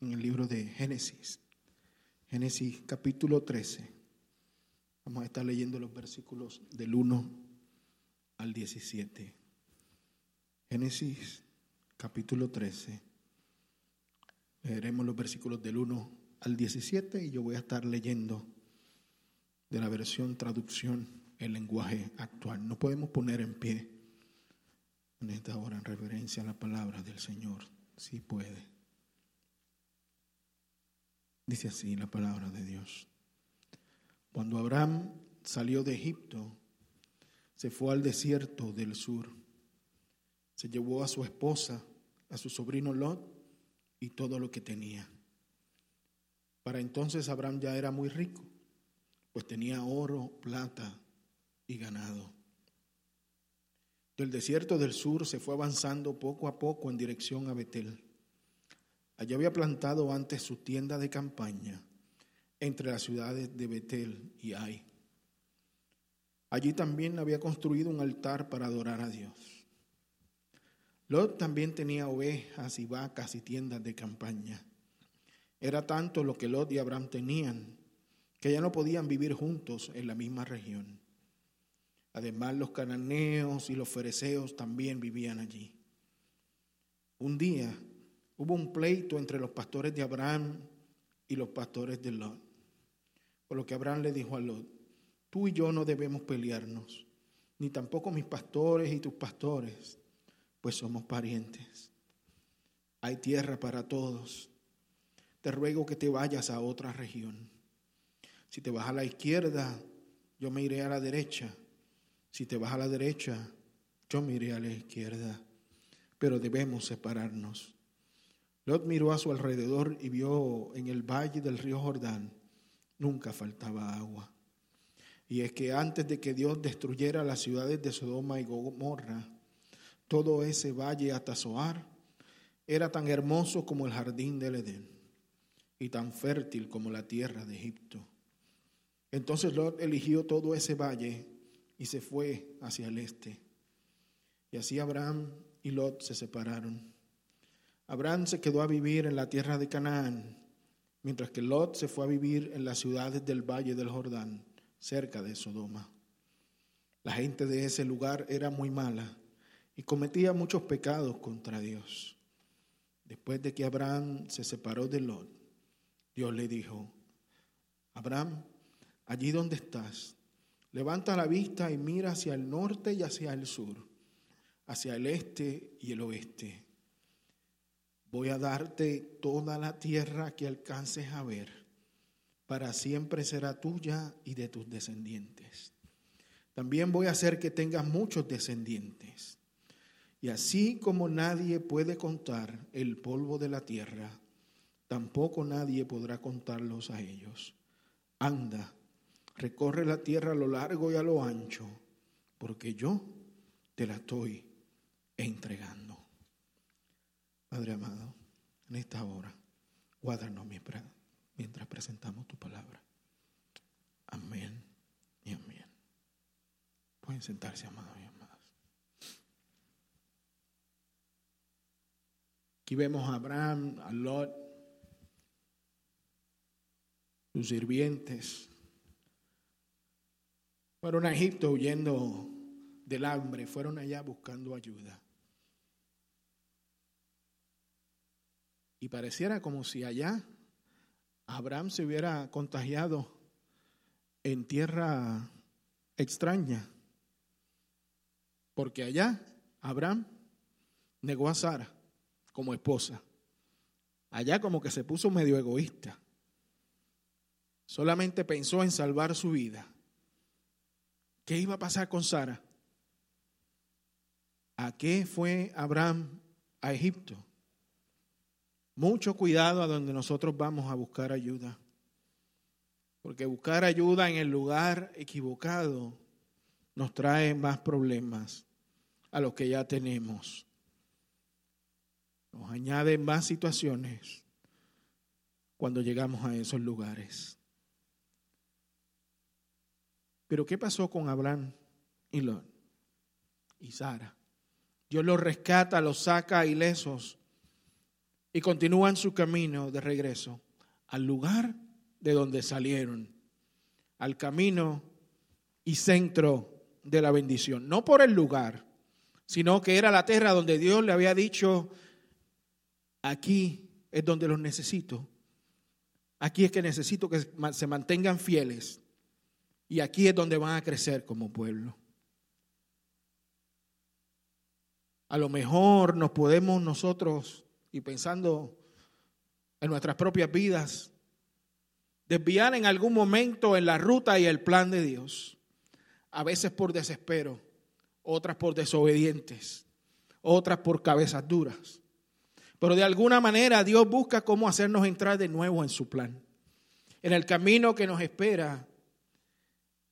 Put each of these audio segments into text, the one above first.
en el libro de Génesis. Génesis capítulo 13. Vamos a estar leyendo los versículos del 1 al 17. Génesis capítulo 13. Leeremos los versículos del 1 al 17 y yo voy a estar leyendo de la versión traducción el lenguaje actual. No podemos poner en pie en esta hora en reverencia a la palabra del Señor. Si puede. Dice así la palabra de Dios. Cuando Abraham salió de Egipto, se fue al desierto del sur. Se llevó a su esposa, a su sobrino Lot y todo lo que tenía. Para entonces Abraham ya era muy rico, pues tenía oro, plata y ganado. Del desierto del sur se fue avanzando poco a poco en dirección a Betel. Allí había plantado antes su tienda de campaña entre las ciudades de Betel y Ai. Allí también había construido un altar para adorar a Dios. Lot también tenía ovejas y vacas y tiendas de campaña. Era tanto lo que Lot y Abraham tenían que ya no podían vivir juntos en la misma región. Además, los cananeos y los fereceos también vivían allí. Un día hubo un pleito entre los pastores de Abraham y los pastores de Lot. Por lo que Abraham le dijo a Lot, tú y yo no debemos pelearnos, ni tampoco mis pastores y tus pastores, pues somos parientes. Hay tierra para todos. Te ruego que te vayas a otra región. Si te vas a la izquierda, yo me iré a la derecha si te vas a la derecha, yo miré a la izquierda, pero debemos separarnos. Lot miró a su alrededor y vio en el valle del río Jordán, nunca faltaba agua. Y es que antes de que Dios destruyera las ciudades de Sodoma y Gomorra, todo ese valle hasta Zoar era tan hermoso como el jardín del Edén y tan fértil como la tierra de Egipto. Entonces Lot eligió todo ese valle y se fue hacia el este. Y así Abraham y Lot se separaron. Abraham se quedó a vivir en la tierra de Canaán, mientras que Lot se fue a vivir en las ciudades del valle del Jordán, cerca de Sodoma. La gente de ese lugar era muy mala y cometía muchos pecados contra Dios. Después de que Abraham se separó de Lot, Dios le dijo, Abraham, allí donde estás, Levanta la vista y mira hacia el norte y hacia el sur, hacia el este y el oeste. Voy a darte toda la tierra que alcances a ver. Para siempre será tuya y de tus descendientes. También voy a hacer que tengas muchos descendientes. Y así como nadie puede contar el polvo de la tierra, tampoco nadie podrá contarlos a ellos. Anda recorre la tierra a lo largo y a lo ancho, porque yo te la estoy entregando. Padre amado, en esta hora, guárdanos mientras presentamos tu palabra. Amén y amén. Pueden sentarse, amados y amadas. Aquí vemos a Abraham, a Lot, sus sirvientes, fueron a Egipto huyendo del hambre, fueron allá buscando ayuda. Y pareciera como si allá Abraham se hubiera contagiado en tierra extraña, porque allá Abraham negó a Sara como esposa. Allá como que se puso medio egoísta. Solamente pensó en salvar su vida. ¿Qué iba a pasar con Sara? ¿A qué fue Abraham a Egipto? Mucho cuidado a donde nosotros vamos a buscar ayuda. Porque buscar ayuda en el lugar equivocado nos trae más problemas a los que ya tenemos. Nos añade más situaciones cuando llegamos a esos lugares. Pero ¿qué pasó con Abraham y Lot y Sara? Dios los rescata, los saca ilesos. Y continúan su camino de regreso al lugar de donde salieron, al camino y centro de la bendición. No por el lugar, sino que era la tierra donde Dios le había dicho, aquí es donde los necesito. Aquí es que necesito que se mantengan fieles. Y aquí es donde van a crecer como pueblo. A lo mejor nos podemos nosotros, y pensando en nuestras propias vidas, desviar en algún momento en la ruta y el plan de Dios. A veces por desespero, otras por desobedientes, otras por cabezas duras. Pero de alguna manera Dios busca cómo hacernos entrar de nuevo en su plan, en el camino que nos espera,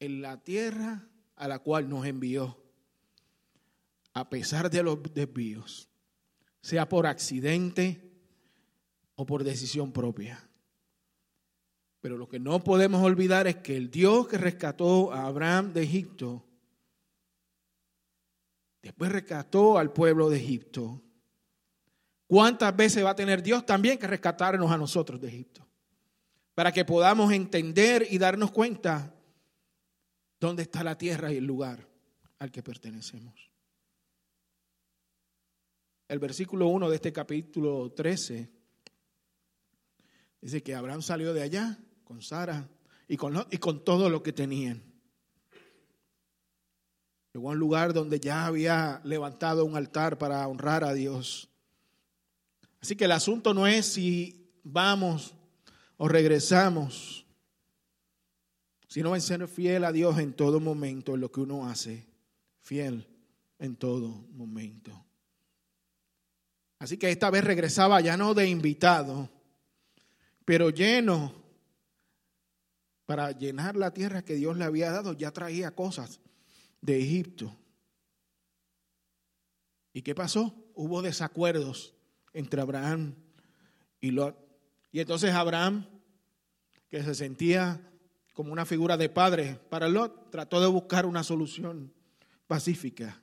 en la tierra a la cual nos envió, a pesar de los desvíos, sea por accidente o por decisión propia. Pero lo que no podemos olvidar es que el Dios que rescató a Abraham de Egipto, después rescató al pueblo de Egipto ¿Cuántas veces va a tener Dios también que rescatarnos a nosotros de Egipto? Para que podamos entender y darnos cuenta dónde está la tierra y el lugar al que pertenecemos. El versículo 1 de este capítulo 13 dice que Abraham salió de allá con Sara y con, y con todo lo que tenían. Llegó a un lugar donde ya había levantado un altar para honrar a Dios. Así que el asunto no es si vamos o regresamos, sino en ser fiel a Dios en todo momento, en lo que uno hace, fiel en todo momento. Así que esta vez regresaba ya no de invitado, pero lleno para llenar la tierra que Dios le había dado, ya traía cosas de Egipto. ¿Y qué pasó? Hubo desacuerdos entre Abraham y Lot. Y entonces Abraham, que se sentía como una figura de padre para Lot, trató de buscar una solución pacífica.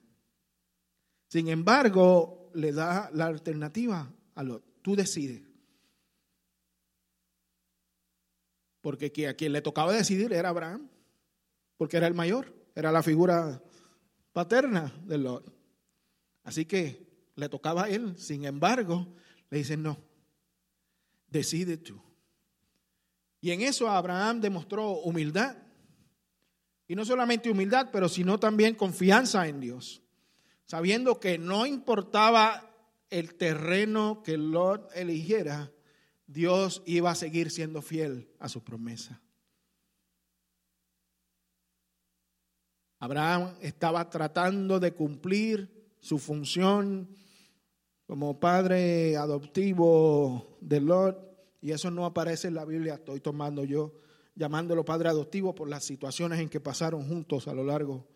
Sin embargo, le da la alternativa a Lot. Tú decides. Porque a quien le tocaba decidir era Abraham, porque era el mayor, era la figura paterna de Lot. Así que le tocaba a él. Sin embargo, le dicen, no, decide tú. Y en eso Abraham demostró humildad. Y no solamente humildad, pero sino también confianza en Dios. Sabiendo que no importaba el terreno que Lot eligiera, Dios iba a seguir siendo fiel a su promesa. Abraham estaba tratando de cumplir su función como padre adoptivo de Lot, y eso no aparece en la Biblia, estoy tomando yo, llamándolo padre adoptivo por las situaciones en que pasaron juntos a lo largo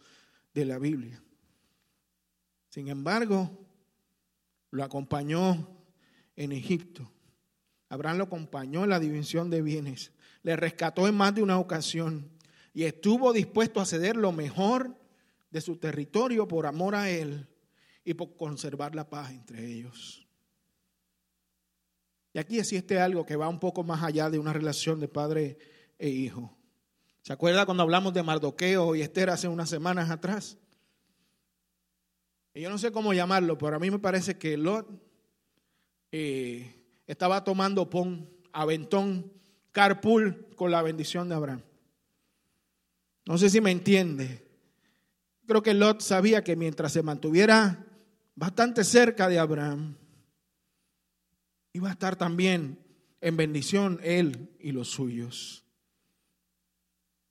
de la Biblia. Sin embargo, lo acompañó en Egipto. Abraham lo acompañó en la división de bienes, le rescató en más de una ocasión y estuvo dispuesto a ceder lo mejor de su territorio por amor a él y por conservar la paz entre ellos. Y aquí existe algo que va un poco más allá de una relación de padre e hijo. ¿Se acuerda cuando hablamos de Mardoqueo y Esther hace unas semanas atrás? Y yo no sé cómo llamarlo, pero a mí me parece que Lot eh, estaba tomando pon, aventón, carpool con la bendición de Abraham. No sé si me entiende. Creo que Lot sabía que mientras se mantuviera bastante cerca de Abraham, iba a estar también en bendición él y los suyos.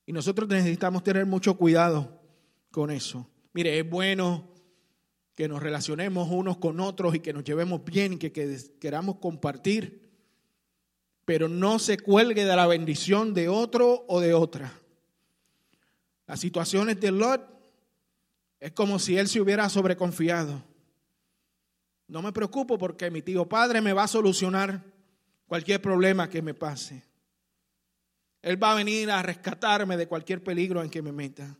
Y nosotros necesitamos tener mucho cuidado con eso. Mire, es bueno que nos relacionemos unos con otros y que nos llevemos bien y que, queramos compartir, pero no se cuelgue de la bendición de otro o de otra. Las situaciones de Lot es como si él se hubiera sobreconfiado. No me preocupo porque mi tío padre me va a solucionar cualquier problema que me pase. Él va a venir a rescatarme de cualquier peligro en que me meta.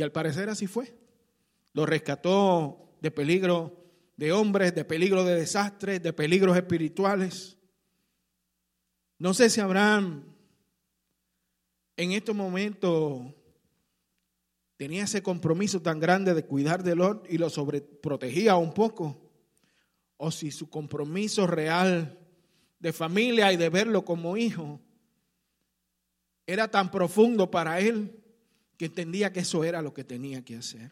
Y al parecer así fue. Lo rescató de peligro de hombres, de peligros de desastres, de peligros espirituales. No sé si Abraham en estos momentos tenía ese compromiso tan grande de cuidar de Lot y lo sobreprotegía un poco, o si su compromiso real de familia y de verlo como hijo era tan profundo para él que entendía que eso era lo que tenía que hacer.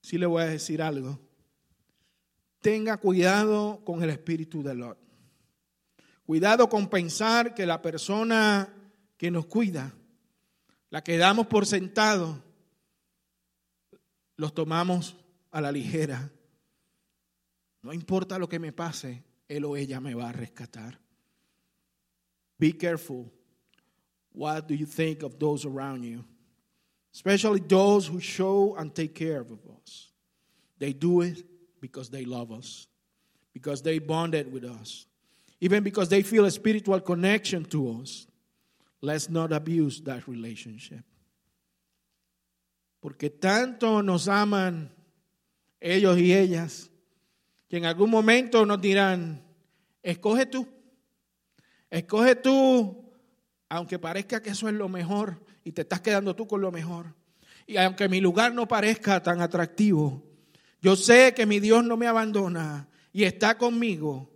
Sí le voy a decir algo. Tenga cuidado con el espíritu de Lot. Cuidado con pensar que la persona que nos cuida, la que damos por sentado, los tomamos a la ligera. No importa lo que me pase, él o ella me va a rescatar. Be careful. What do you think of those around you? Especially those who show and take care of us. They do it because they love us, because they bonded with us, even because they feel a spiritual connection to us. Let's not abuse that relationship. Porque tanto nos aman ellos y ellas, que en algún momento nos dirán, escoge tú, escoge tú, aunque parezca que eso es lo mejor y te estás quedando tú con lo mejor. Y aunque mi lugar no parezca tan atractivo, yo sé que mi Dios no me abandona y está conmigo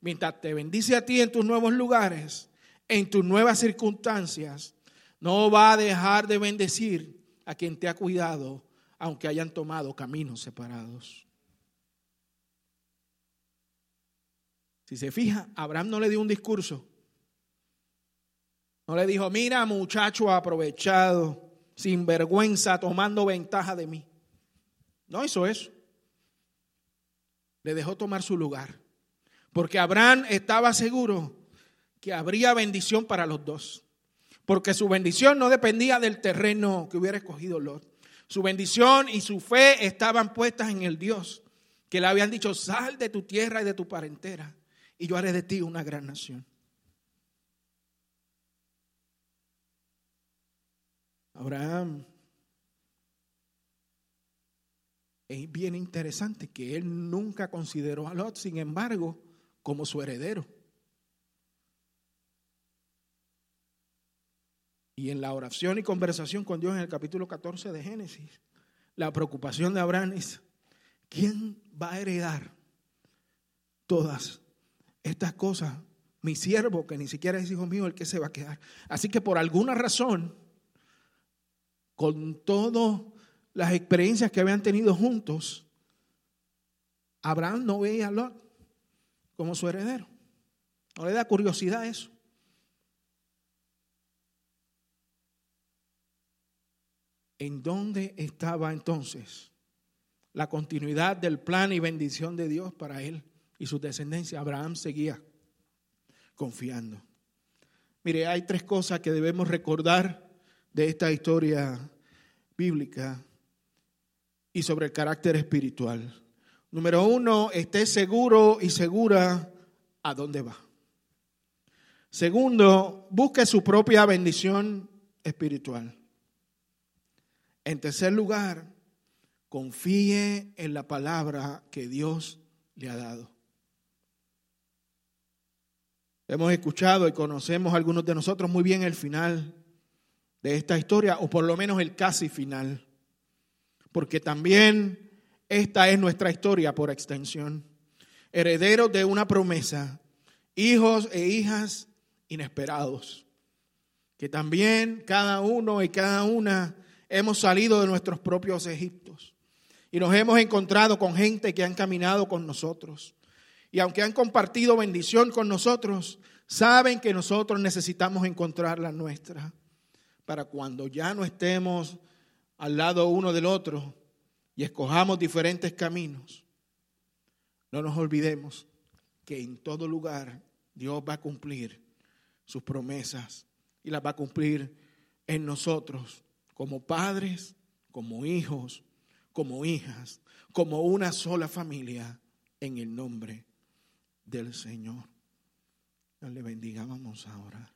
mientras te bendice a ti en tus nuevos lugares, en tus nuevas circunstancias. No va a dejar de bendecir a quien te ha cuidado, aunque hayan tomado caminos separados. Si se fija, Abraham no le dio un discurso. No le dijo, mira muchacho aprovechado, sin vergüenza, tomando ventaja de mí. No hizo eso le dejó tomar su lugar. Porque Abraham estaba seguro que habría bendición para los dos. Porque su bendición no dependía del terreno que hubiera escogido Lot. Su bendición y su fe estaban puestas en el Dios que le habían dicho, sal de tu tierra y de tu parentela y yo haré de ti una gran nación. Abraham es bien interesante que él nunca consideró a Lot, sin embargo, como su heredero. Y en la oración y conversación con Dios en el capítulo 14 de Génesis, la preocupación de Abraham es, ¿quién va a heredar todas estas cosas? Mi siervo, que ni siquiera es hijo mío, el que se va a quedar. Así que por alguna razón, con todo las experiencias que habían tenido juntos, Abraham no veía a Lot como su heredero. No le da curiosidad eso. ¿En dónde estaba entonces la continuidad del plan y bendición de Dios para él y su descendencia? Abraham seguía confiando. Mire, hay tres cosas que debemos recordar de esta historia bíblica y sobre el carácter espiritual. Número uno, esté seguro y segura a dónde va. Segundo, busque su propia bendición espiritual. En tercer lugar, confíe en la palabra que Dios le ha dado. Hemos escuchado y conocemos algunos de nosotros muy bien el final de esta historia, o por lo menos el casi final porque también esta es nuestra historia por extensión. Herederos de una promesa, hijos e hijas inesperados, que también cada uno y cada una hemos salido de nuestros propios Egiptos y nos hemos encontrado con gente que han caminado con nosotros. Y aunque han compartido bendición con nosotros, saben que nosotros necesitamos encontrar la nuestra para cuando ya no estemos al lado uno del otro y escojamos diferentes caminos, no nos olvidemos que en todo lugar Dios va a cumplir sus promesas y las va a cumplir en nosotros como padres, como hijos, como hijas, como una sola familia en el nombre del Señor. Le bendiga, vamos ahora.